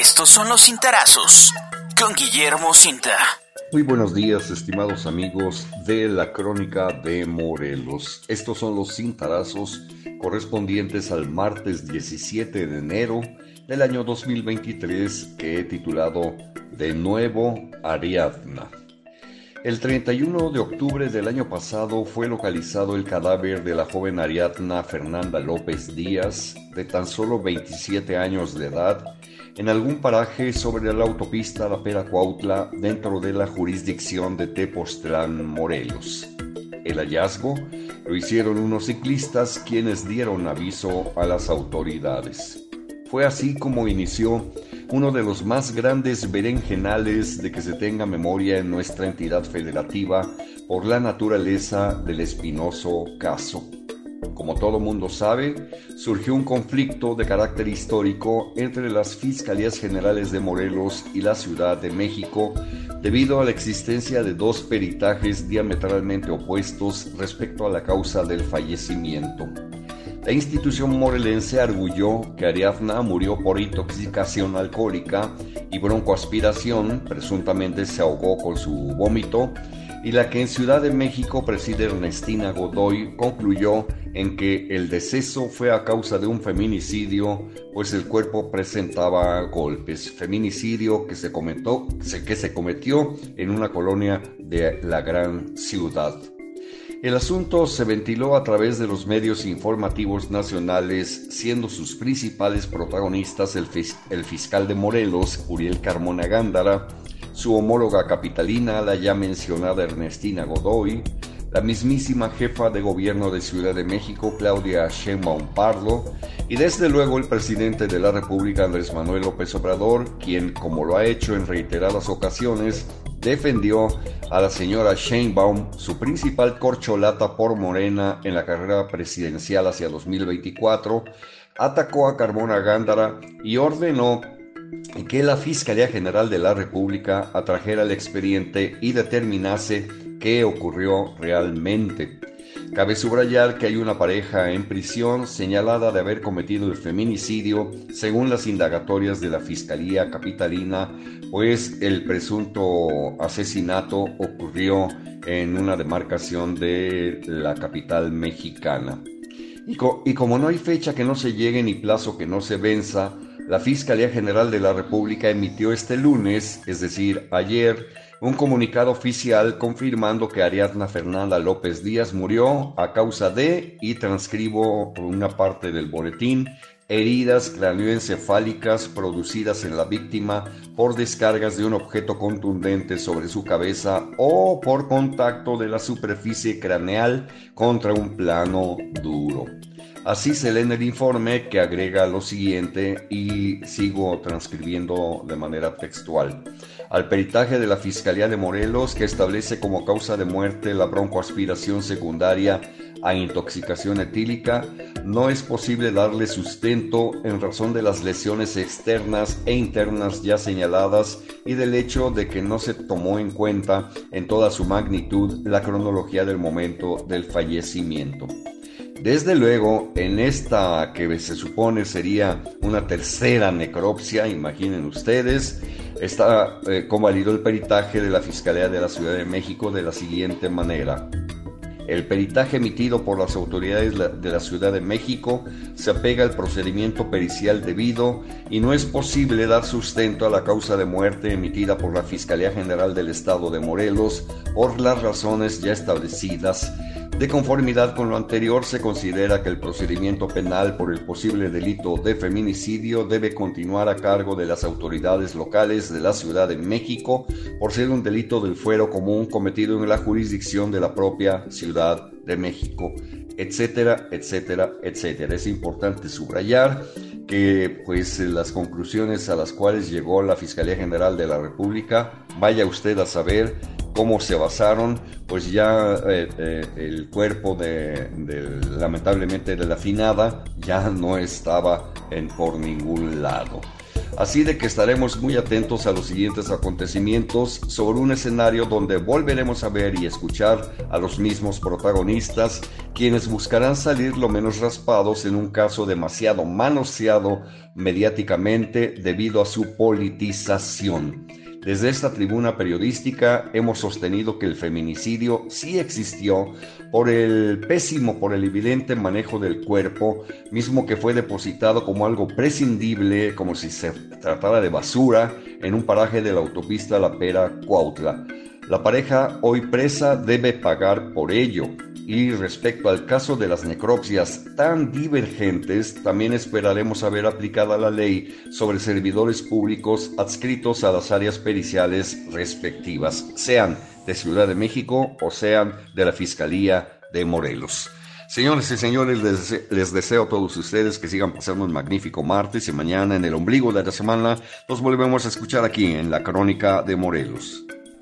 Estos son los cintarazos con Guillermo Cinta. Muy buenos días, estimados amigos de la Crónica de Morelos. Estos son los cintarazos correspondientes al martes 17 de enero del año 2023 que he titulado De nuevo Ariadna. El 31 de octubre del año pasado fue localizado el cadáver de la joven Ariadna Fernanda López Díaz, de tan solo 27 años de edad, en algún paraje sobre la autopista La Pera Cuautla, dentro de la jurisdicción de Tepoztlán, Morelos. El hallazgo lo hicieron unos ciclistas quienes dieron aviso a las autoridades. Fue así como inició uno de los más grandes berenjenales de que se tenga memoria en nuestra entidad federativa por la naturaleza del espinoso caso. Como todo mundo sabe, surgió un conflicto de carácter histórico entre las Fiscalías Generales de Morelos y la Ciudad de México debido a la existencia de dos peritajes diametralmente opuestos respecto a la causa del fallecimiento. La institución morelense arguyó que Ariadna murió por intoxicación alcohólica y broncoaspiración, presuntamente se ahogó con su vómito, y la que en Ciudad de México preside Ernestina Godoy concluyó en que el deceso fue a causa de un feminicidio, pues el cuerpo presentaba golpes. Feminicidio que se, que se cometió en una colonia de la gran ciudad. El asunto se ventiló a través de los medios informativos nacionales, siendo sus principales protagonistas el, fiscal de Morelos, Uriel Carmona Gándara, su homóloga capitalina, la ya mencionada Ernestina Godoy, la mismísima jefa de gobierno de Ciudad de México, Claudia Sheinbaum Pardo, y desde luego el presidente de la República, Andrés Manuel López Obrador, quien, como lo ha hecho en reiteradas ocasiones, defendió a la señora Sheinbaum, su principal corcholata por Morena en la carrera presidencial hacia 2024, atacó a Carmona Gándara y ordenó que la Fiscalía General de la República atrajera el expediente y determinase qué ocurrió realmente. Cabe subrayar que hay una pareja en prisión señalada de haber cometido el feminicidio según las indagatorias de la Fiscalía Capitalina, pues el presunto asesinato ocurrió en una demarcación de la capital mexicana. Y, y como no hay fecha que no se llegue ni plazo que no se venza, la Fiscalía General de la República emitió este lunes, es decir, ayer, un comunicado oficial confirmando que Ariadna Fernanda López Díaz murió a causa de, y transcribo una parte del boletín, heridas craneoencefálicas producidas en la víctima por descargas de un objeto contundente sobre su cabeza o por contacto de la superficie craneal contra un plano duro. Así se lee en el informe que agrega lo siguiente y sigo transcribiendo de manera textual. Al peritaje de la Fiscalía de Morelos que establece como causa de muerte la broncoaspiración secundaria a intoxicación etílica, no es posible darle sustento en razón de las lesiones externas e internas ya señaladas y del hecho de que no se tomó en cuenta en toda su magnitud la cronología del momento del fallecimiento. Desde luego, en esta que se supone sería una tercera necropsia, imaginen ustedes, está eh, convalido el peritaje de la Fiscalía de la Ciudad de México de la siguiente manera. El peritaje emitido por las autoridades de la Ciudad de México se apega al procedimiento pericial debido y no es posible dar sustento a la causa de muerte emitida por la Fiscalía General del Estado de Morelos por las razones ya establecidas de conformidad con lo anterior, se considera que el procedimiento penal por el posible delito de feminicidio debe continuar a cargo de las autoridades locales de la Ciudad de México por ser un delito del fuero común cometido en la jurisdicción de la propia Ciudad de México, etcétera, etcétera, etcétera. Es importante subrayar que pues las conclusiones a las cuales llegó la Fiscalía General de la República, vaya usted a saber cómo se basaron, pues ya eh, eh, el cuerpo de, lamentablemente de la finada ya no estaba en, por ningún lado. Así de que estaremos muy atentos a los siguientes acontecimientos sobre un escenario donde volveremos a ver y escuchar a los mismos protagonistas, quienes buscarán salir lo menos raspados en un caso demasiado manoseado mediáticamente debido a su politización. Desde esta tribuna periodística hemos sostenido que el feminicidio sí existió por el pésimo, por el evidente manejo del cuerpo, mismo que fue depositado como algo prescindible, como si se tratara de basura, en un paraje de la autopista La Pera Cuautla. La pareja hoy presa debe pagar por ello. Y respecto al caso de las necropsias tan divergentes, también esperaremos a ver aplicada la ley sobre servidores públicos adscritos a las áreas periciales respectivas, sean de Ciudad de México o sean de la Fiscalía de Morelos. Señores y señores, les, les, deseo a todos ustedes que sigan pasando un magnífico martes y mañana en el ombligo de la semana nos volvemos a escuchar aquí en la Crónica de Morelos.